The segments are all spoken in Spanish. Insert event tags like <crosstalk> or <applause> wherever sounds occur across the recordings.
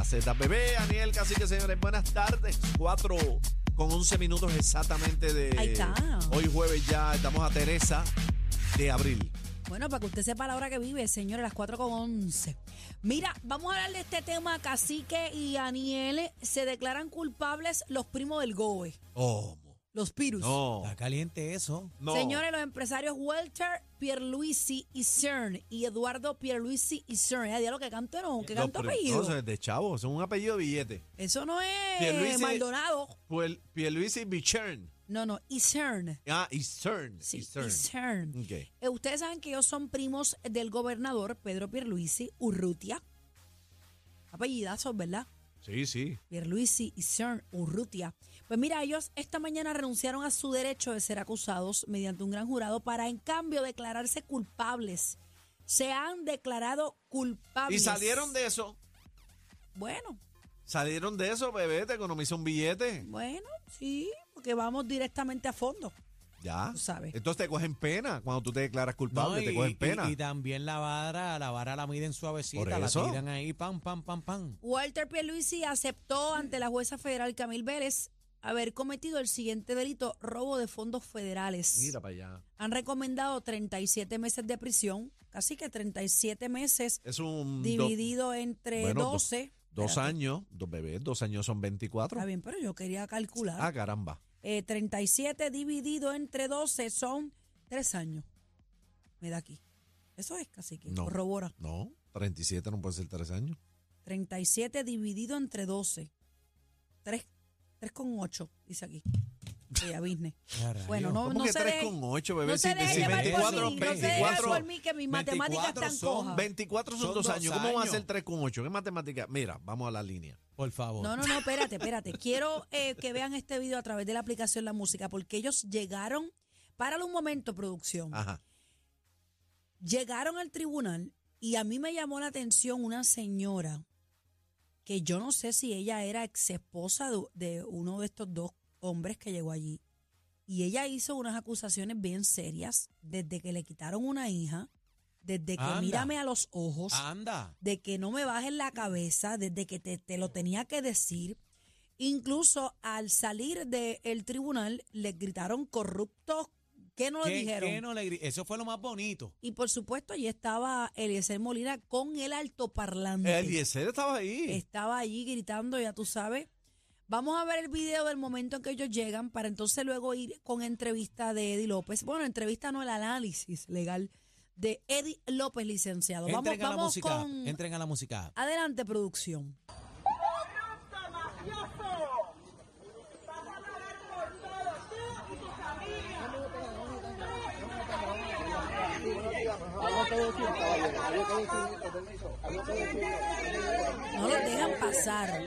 la Z. Bebé, Aniel, casi que señores, buenas tardes. 4 con 11 minutos exactamente de. Ahí está. Hoy jueves ya estamos a Teresa de abril. Bueno, para que usted sepa la hora que vive, señores, las 4 con 11. Mira, vamos a hablar de este tema. Cacique y Aniel se declaran culpables los primos del GOE, ¿Cómo? Los Pirus. No. Está caliente eso. No. Señores, los empresarios Walter Pierluisi y CERN y Eduardo Pierluisi y CERN. ¿Ya lo que canto no? ¿Qué Los canto pri- apellido? No, eso es de chavo, son un apellido de billete. Eso no es Pierluisi- Maldonado. Pierluisi Bichern. No, no, y CERN. Ah, y CERN. Sí, y y CERN. CERN. Eh, Ustedes saben que ellos son primos del gobernador Pedro Pierluisi Urrutia. Apellidazos, ¿verdad? Sí, sí. Pierluisi y CERN Urrutia. Pues mira, ellos esta mañana renunciaron a su derecho de ser acusados mediante un gran jurado para en cambio declararse culpables. Se han declarado culpables. Y salieron de eso. Bueno, Salieron de eso, bebé, te economiza un billete. bueno, sí, porque vamos directamente a fondo. Ya. Tú sabes. Entonces te cogen pena. Cuando tú te declaras culpable, No, te cogen pena. y también la vara, la vara la miden suavecita, Por la eso. tiran ahí, pam, pam, pam, pam. Walter Pierluisi aceptó ante la jueza federal Camil Vélez haber cometido el siguiente delito, robo de fondos federales. Mira para allá. Han recomendado 37 meses de prisión, casi que 37 meses Es un. do- dividido entre bueno, do- 12. dos Espérate, años, dos bebés, dos años son 24. Está bien, pero yo quería calcular. Ah, caramba. Eh, 37 dividido entre 12 son 3 años. Me da aquí. Eso es casi que No. corrobora. No, 37 no puede ser tres años. 37 dividido entre 12. 3, 3 con 8, dice aquí. Sí, a business. Bueno, no, ¿Cómo no que se 3 deje- con 8, bebé? No se si, deje si llevar por 24, mí, no se deje 24, por mí que mis matemáticas 24 están son cojas. 24 son, Son dos dos años. ¿Cómo va a ser 3 con 8? ¿Qué matemática? Mira, vamos a la línea. Por favor. No, no, no, espérate, <laughs> espérate. Quiero eh, que vean este video a través de la aplicación La Música, porque ellos llegaron, páralo un momento, producción, Ajá. llegaron al tribunal y a mí me llamó la atención una señora que yo no sé si ella era ex esposa de, de uno de estos dos hombres que llegó allí. Y ella hizo unas acusaciones bien serias desde que le quitaron una hija, desde que Anda. mírame a los ojos. Anda. de que no me bajes la cabeza desde que te, te lo tenía que decir. Incluso al salir del tribunal le gritaron corruptos. ¿Qué no le ¿Qué- dijeron? qué no le gri- Eso fue lo más bonito. Y por supuesto allí estaba Eliezer Molina con el altoparlante. Eliezer estaba ahí. Estaba allí gritando, ya tú sabes. Vamos a ver el video del momento en que ellos llegan para entonces luego ir con entrevista de Eddie López. Bueno, entrevista no, el análisis legal de Eddie López, licenciado. Vamos, Entren a la vamos música. con... Entren a la música. Adelante, producción. No lo dejan pasar.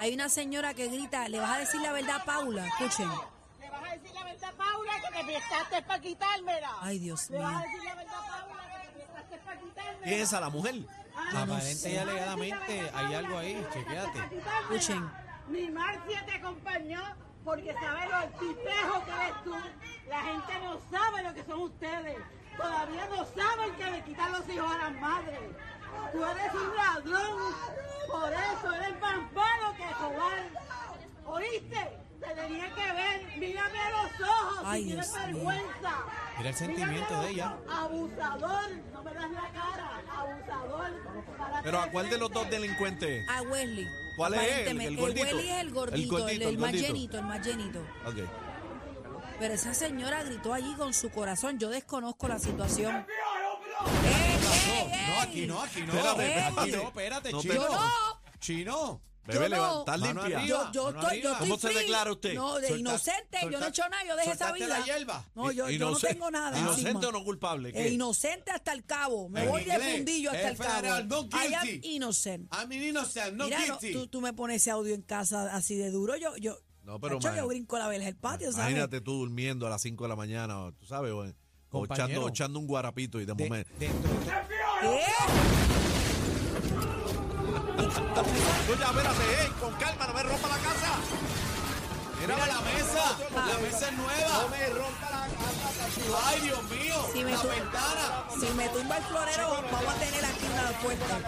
Hay una señora que grita, ¿le vas a decir la verdad Paula? Escuchen. Le vas a decir la verdad, Paula, que te prestaste para quitármela. Ay, Dios Le vas a mío. decir la verdad, Paula, que te prestaste para quitármela. ¿Quién es esa la mujer? Aparente y alegadamente hay algo ahí. Chequéate. Escuchen. Ni Marcia te acompañó porque sabe lo tipejo que eres tú. La gente no sabe lo que son ustedes. Todavía no saben que le quitan los hijos a las madres. Tú eres un ladrón. Por eso eres más malo que robar. ¿Oíste? Te tenía que ver. Mírame a los ojos. Ay, si tienes Dios mío. vergüenza. Mira el sentimiento de ella. Abusador. No me das la cara. Abusador. Para Pero ¿a cuál de los dos delincuentes? A Wesley. ¿Cuál es él? ¿El gordito? Wesley es el gordito, el, El gordito, el el más gordito. llenito, el más llenito. Ok. Pero esa señora gritó allí con su corazón. Yo desconozco la situación. ¡Ey, ey, ey! No, aquí no, aquí no. Espérate, Aquí espérate. no, espérate, No chino. Yo no. Chino. Bebé, Yo no. levanta, Mano limpia. arriba. Yo, yo estoy, yo estoy ¿Cómo se free. declara usted? No, de Solta- inocente. yo no he hecho nada. Yo dejé esa vida. la hierba. No, yo, yo no tengo nada. ¿Inocente encima. o no culpable? Eh, ¿Qué? inocente hasta el cabo. Me En voy de fundillo hasta el cabo. federal, no I am innocent. I'm innocent, no Mira, no, guilty. tú, tú me pones ese audio en casa así de duro. Yo, yo, No, pero Tacho, yo brinco la verja del patio, ¿sabes? Imagínate tú durmiendo a las 5 de la mañana, tú sabes, o, echando, echando un guarapito y de, De- momento. Ya, espérate, ey, con calma, no me rompa la casa. Mira la mesa, la mesa es No nueva. me rompa la casa, Ay, Dios mío, Si me la tu- ventana. Si me tumba el florero, vamos a tener aquí una puerta.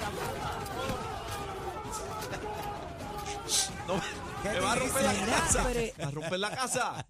No, me va a romper la Mira, casa. Me va a romper la casa.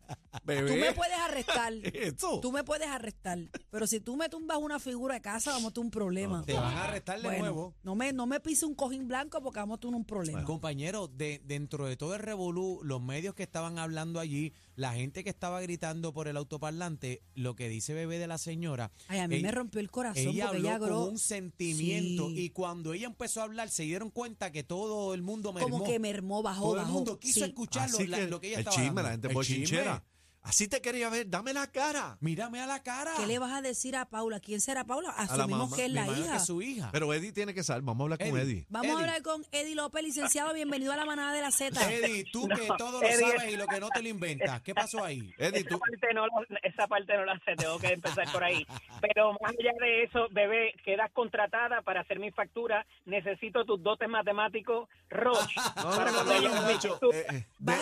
Bebé. Tú me puedes arrestar. <laughs> Tú me puedes arrestar. Pero si tú me tumbas una figura de casa, vamos a tener un problema. Te van a arrestar de Bueno, nuevo. no me, no me pise un cojín blanco porque vamos a tener un problema. Compañero, de, dentro de todo el revolú, los medios que estaban hablando allí, la gente que estaba gritando por el autoparlante, lo que dice bebé de la señora. Ay, a mí ella- me rompió el corazón Ella porque habló ella con agró. un sentimiento Sí. y cuando ella empezó a hablar se dieron cuenta que todo el mundo mermó. como que mermó, bajó, todo el bajó. mundo quiso Sí. escuchar lo, que lo que ella el estaba chisme, dando. la gente El bochinchera. chisme. Así te quería ver, dame la cara. Mírame a la cara. ¿Qué le vas a decir a Paula? ¿Quién será Paula? la Asumimos mamá. que es la hija. es su hija. Pero Eddie tiene que saber. Vamos a hablar con Eddie. Eddie. Vamos Eddie. a hablar con Eddie López, licenciado. Bienvenido a la manada de la Z. <laughs> Eddie, tú que todo lo Eddie- sabes y lo que no te lo inventas. ¿Qué pasó ahí? Eddie, Esa tú. parte, no, lo- esa parte no la sé, tengo que empezar por ahí. Pero más allá de eso, bebé, quedas contratada para hacer mi factura. Necesito tus dotes matemáticos, Roche. <laughs> No, no, para no, cuando no, llegue no, mi Nacho, factura. eh, eh, Va a-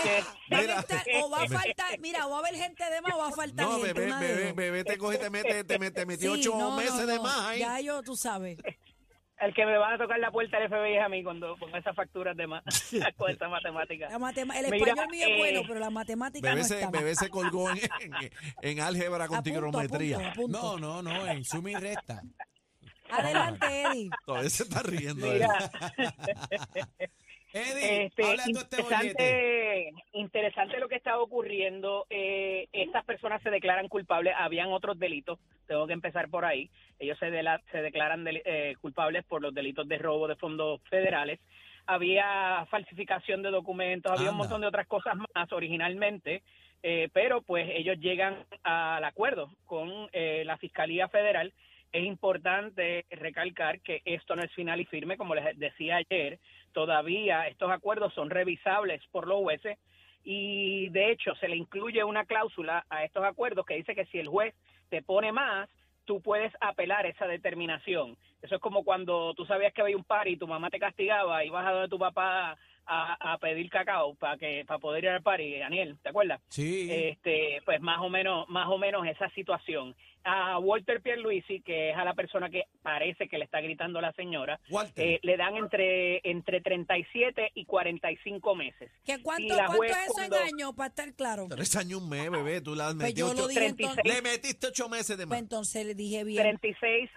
van haber gente de más o va a faltar No, gente. bebé, de bebé, bebé, te coge, te mete, te, mete, te <laughs> metió Sí, ocho no, no, meses de no. más ahí. Ya yo, tú sabes. El que me va a tocar la puerta del FBI es a mí cuando con esas facturas de más, <laughs> <laughs> con esa matemática. La matema- el Mira, español mío es eh, bueno, pero la matemática Bebé no se, está. bebé se colgó en, en, en álgebra con trigonometría. No, no, no, en suma y resta. Adelante, Eddie. Todavía se está riendo. de Mira, Eddie, este, este interesante, interesante lo que está ocurriendo. Eh, estas personas se declaran culpables. Habían otros delitos. Tengo que empezar por ahí. Ellos se, dela- se declaran eh, culpables por los delitos de robo de fondos federales. Había falsificación de documentos. Había un montón de otras cosas más originalmente. eh, pero pues ellos llegan al acuerdo con eh, la Fiscalía Federal. Es importante recalcar que esto no es final y firme, como les decía ayer todavía estos acuerdos son revisables por los jueces y de hecho se le incluye una cláusula a estos acuerdos que dice que si el juez te pone más, tú puedes apelar esa determinación. Eso es como cuando tú sabías que había un par y tu mamá te castigaba y vas a donde tu papá a, a pedir cacao para que para poder ir al party, Daniel, ¿te acuerdas? Sí. este pues más o menos más o menos esa situación a Walter Pierluisi que es a la persona que parece que le está gritando la señora Walter. eh, le dan entre entre 37 y 45 meses ¿Qué cuánto, Y la ¿Cuánto juez es eso cuando- en años para estar claro? Tres años un mes, bebé. Tú le has Pues lo ocho- dije 36. entonces. Le metiste ocho meses de Pues más. entonces le dije bien. 36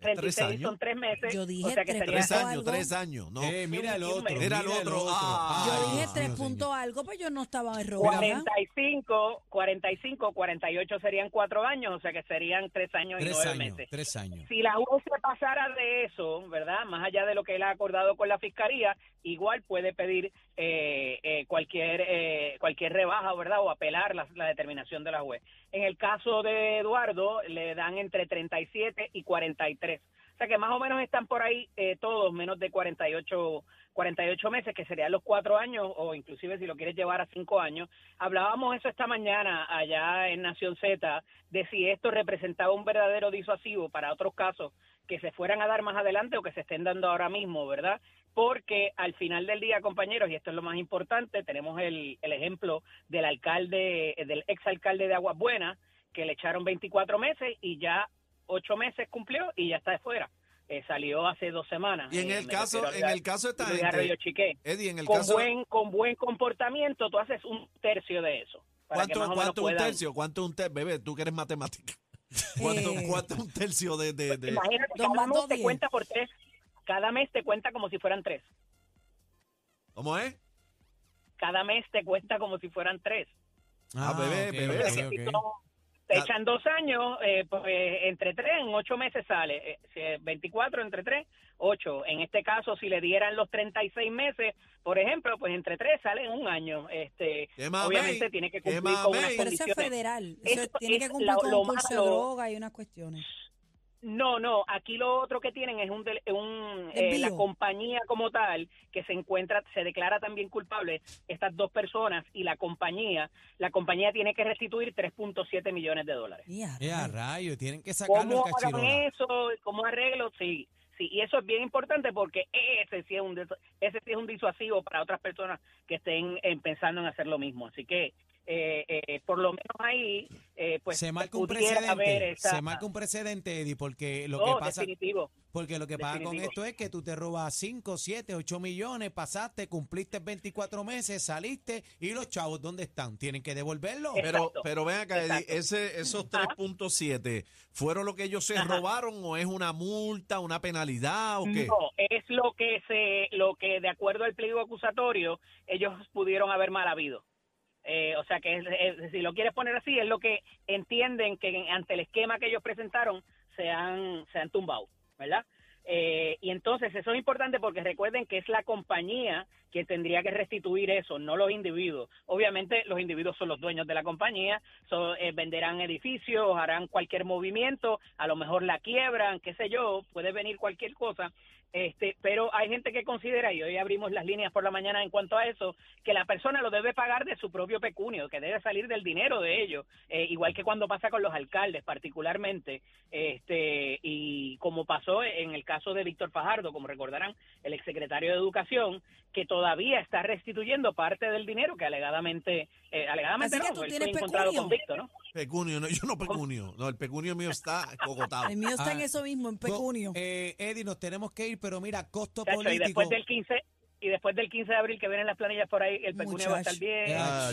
Tres 36 años. son tres meses Yo dije o sea que tres Tres años, algo. tres años. No. Eh, mira el otro. Mira el otro. Ah, Yo dije tres puntos algo, pues yo no estaba en error. 45 45 48 serían cuatro años o sea que serían tres años y Tres nueve años, meses tres años. si la juez se pasara de eso, ¿verdad? Más allá de lo que él ha acordado con la fiscalía, igual puede pedir eh, eh, cualquier eh, cualquier rebaja, ¿verdad? O apelar la, la determinación de la juez. En el caso de Eduardo, le dan entre 37 y 43. O sea que más o menos están por ahí eh, todos menos de 48 48 meses, que serían los cuatro años, o inclusive si lo quieres llevar a cinco años. Hablábamos eso esta mañana allá en Nación Z, de si esto representaba un verdadero disuasivo para otros casos que se fueran a dar más adelante o que se estén dando ahora mismo, ¿verdad? Porque al final del día, compañeros, y esto es lo más importante, tenemos el, el ejemplo del alcalde, del exalcalde de Aguas Buenas, que le echaron 24 meses y ya ocho meses cumplió y ya está de fuera. Eh, salió hace dos semanas. Y en Eh, el caso, en el caso Chiqué. Eddie, en el con caso, buen con buen comportamiento tú haces un tercio de eso para que ¿cuánto, más o menos cuánto un puedan- tercio? ¿Cuánto un tercio? Bebé, tú que eres matemática. <laughs> ¿Cuánto, Eh. cuánto un tercio de, de, de- imagínate te cuenta por tres cada mes te cuenta como si fueran tres ¿Cómo es? cada mes te cuenta como si fueran tres Ah, bebé, ok, bebé. ok, Si ok. tú- te Ah. echan dos años eh, pues entre tres en ocho meses sale eh, si es 24 entre tres ocho en este caso si le dieran los 36 meses por ejemplo pues entre tres sale en un año este obviamente tiene que ¡Qué cumplir con unas! Pero eso es condiciones federal. Eso tiene que cumplir lo- con lo un curso de droga y unas cuestiones. No, no, aquí lo otro que tienen es un, del- un eh, la compañía como tal que se encuentra, se declara también culpable estas dos personas y la compañía, la compañía tiene que restituir 3.7 millones de dólares. Ya, Eh, rayo, tienen que sacarlo ¿Cómo hagan eso? ¿Cómo arreglo? Sí, sí. Y eso es bien importante porque ese sí es un, ese sí es un disuasivo para otras personas que estén eh, pensando en hacer lo mismo. Así que, eh, eh, por lo menos ahí, eh, pues se marca un precedente, esa- se marca un precedente, Eddie, porque lo No, que pasa, definitivo. porque lo que pasa con esto es que tú te robas 5, 7, 8 millones, pasaste, cumpliste 24 meses, saliste y los chavos ¿dónde están? Tienen que devolverlo. Pero, pero ven acá, Eddie, ese, esos Ajá. 3.7, ¿fueron lo que ellos se Ajá. robaron o es una multa, una penalidad o qué? No, es lo que se, lo que de acuerdo al pliego acusatorio ellos pudieron haber mal habido. Eh, o sea que si lo quieres poner así es lo que entienden que ante el esquema que ellos presentaron se han se han tumbado, ¿verdad? Eh, y entonces eso es importante porque recuerden que es la compañía quien tendría que restituir eso, no los individuos. Obviamente los individuos son los dueños de la compañía, so, eh, venderán edificios, harán cualquier movimiento, a lo mejor la quiebran, qué sé yo, puede venir cualquier cosa. Este, pero hay gente que considera, y hoy abrimos las líneas por la mañana en cuanto a eso, que la persona lo debe pagar de su propio pecunio, que debe salir del dinero de ellos, eh, igual que cuando pasa con los alcaldes particularmente, este, y como pasó en el caso de Víctor Fajardo, como recordarán, el exsecretario de Educación, que todavía está restituyendo parte del dinero que alegadamente, eh, alegadamente Así que no, tú él tienes encontrado pecunio. convicto, ¿no? Pecunio, no, yo no pecunio, no, el pecunio mío está cogotado. El mío está en Ah, eso mismo, en pecunio. Eh, Eddie, nos tenemos que ir, pero mira, costo Chacho, y político. después del 15 y después del 15 de abril que vienen las planillas por ahí, el pecunio va a estar bien.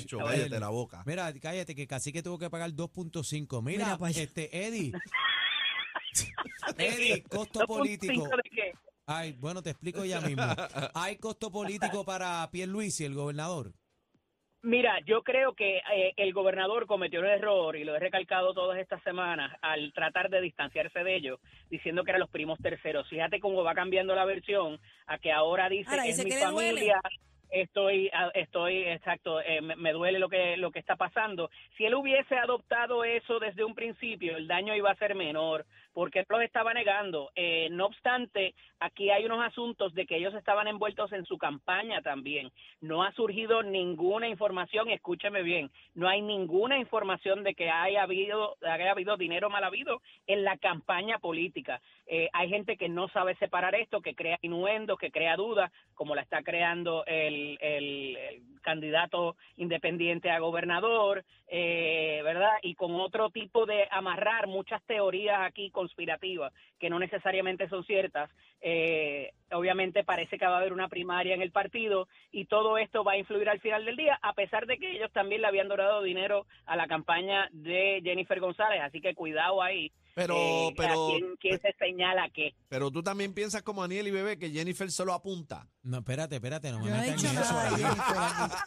Cállate la boca. Mira, cállate, que casi que tuvo que pagar 2.5. Mira, Mira allá. este, Eddie. <laughs> Eddie, costo 2.5 político. de qué? Ay, bueno, te explico ya mismo. ¿Hay costo político para Pierluisi, el gobernador? Mira, yo creo que eh, el gobernador cometió un error y lo he recalcado todas estas semanas al tratar de distanciarse de ellos, diciendo que eran los primos terceros. Fíjate cómo va cambiando la versión a que ahora dice Ahora es mi que le duele". familia. Estoy, ah, estoy, exacto, eh, me, me duele lo que, lo que está pasando. Si él hubiese adoptado eso desde un principio, el daño iba a ser menor, porque él los estaba negando. Eh, no obstante, aquí hay unos asuntos de que ellos estaban envueltos en su campaña también. No ha surgido ninguna información, escúcheme bien, no hay ninguna información de que haya habido, haya habido dinero mal habido en la campaña política. Eh, hay gente que no sabe separar esto, que crea inuendos, que crea dudas, como la está creando el, el- candidato independiente a gobernador, eh, ¿verdad? Y con otro tipo de amarrar muchas teorías aquí conspirativas que no necesariamente son ciertas. Eh, obviamente parece que va a haber una primaria en el partido y todo esto va a influir al final del día, a pesar de que ellos también le habían donado dinero a la campaña de Jennifer González, así que cuidado ahí. Pero, eh, pero, quién, quién se señala qué. pero tú también piensas como Daniel y Bebé que Jennifer solo apunta. No, espérate, espérate, no me Yo no he metan eso nada ahí.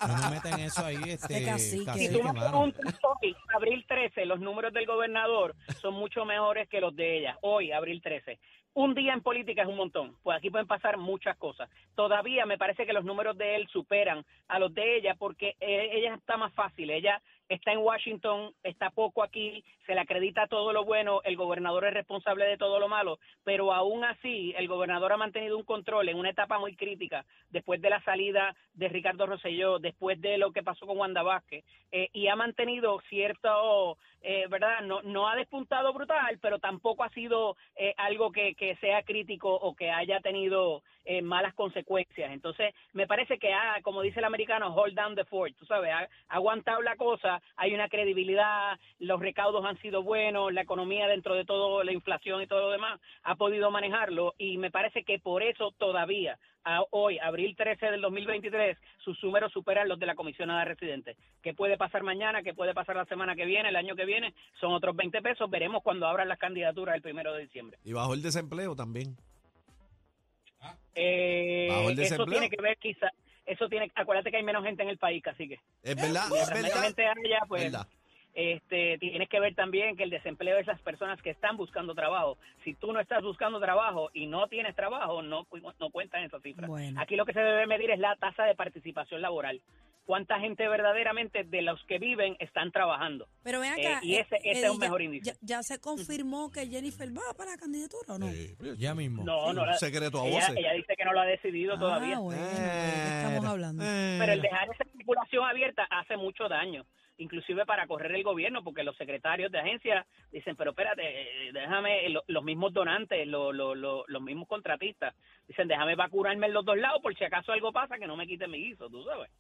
No me metan en eso ahí, este, cacique. cacique, Si tú me preguntas hoy, abril 13, los números del gobernador son mucho mejores que los de ella. Hoy, abril 13. Un día en política es un montón, pues aquí pueden pasar muchas cosas. Todavía me parece que los números de él superan a los de ella porque eh, ella está más fácil. Ella está en Washington, está poco aquí, se le acredita todo lo bueno, el gobernador es responsable de todo lo malo, pero aún así el gobernador ha mantenido un control en una etapa muy crítica después de la salida de Ricardo Rosselló, después de lo que pasó con Wanda Vázquez, eh, y ha mantenido cierto, eh, ¿verdad? No, no ha despuntado brutal, pero tampoco ha sido eh, algo que, que sea crítico o que haya tenido eh, malas consecuencias. Entonces, me parece que ha, como dice el americano, hold down the fort, tú sabes, ha, ha aguantado la cosa, hay una credibilidad, los recaudos han sido buenos, la economía dentro de todo, la inflación y todo lo demás, ha podido manejarlo y me parece que por eso todavía, a hoy, abril 13 del 2023, sus números superan los de la comisionada residente. ¿Qué puede pasar mañana? ¿Qué puede pasar la semana que viene? El año que viene son otros 20 pesos. Veremos cuando abran las candidaturas el primero de diciembre. Y bajo el desempleo también. Eh, Bajo el eso tiene que ver quizá, eso tiene, acuérdate que hay menos gente en el país, así que Es verdad, es verdad. gente haya, pues verdad. este, tienes que ver también que el desempleo es las personas que están buscando trabajo. Si tú no estás buscando trabajo y no tienes trabajo, no, no cuentan esas cifras. Bueno. Aquí lo que se debe medir es la tasa de participación laboral. ¿Cuánta gente verdaderamente de los que viven están trabajando? Pero ven Eh, acá. y ese- ese es un mejor índice. Ya, ya se confirmó que Jennifer va para la candidatura o no? Sí, pues, Ya mismo. No, no. un la- secreto a ella, voces. ella dice que no lo ha decidido todavía. Ah, bueno, ¿de qué estamos hablando? Eh, Pero el dejar esa especulación abierta hace mucho daño. inclusive para correr el gobierno, porque los secretarios de agencia dicen, pero espérate, eh, déjame, lo- los mismos donantes, lo- lo- lo- los mismos contratistas, dicen, déjame vacunarme en los dos lados por si acaso algo pasa que no me quite mi guiso, tú sabes.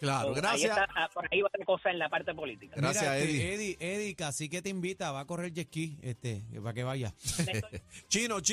Claro, ahí gracias. está, ah, por ahí va la cosa en la parte política. Gracias, Mira, este, Eddie. Eddie, Eddie, casi que te invita, va a correr jet ski, este, para que vaya. <laughs> Chino, chino.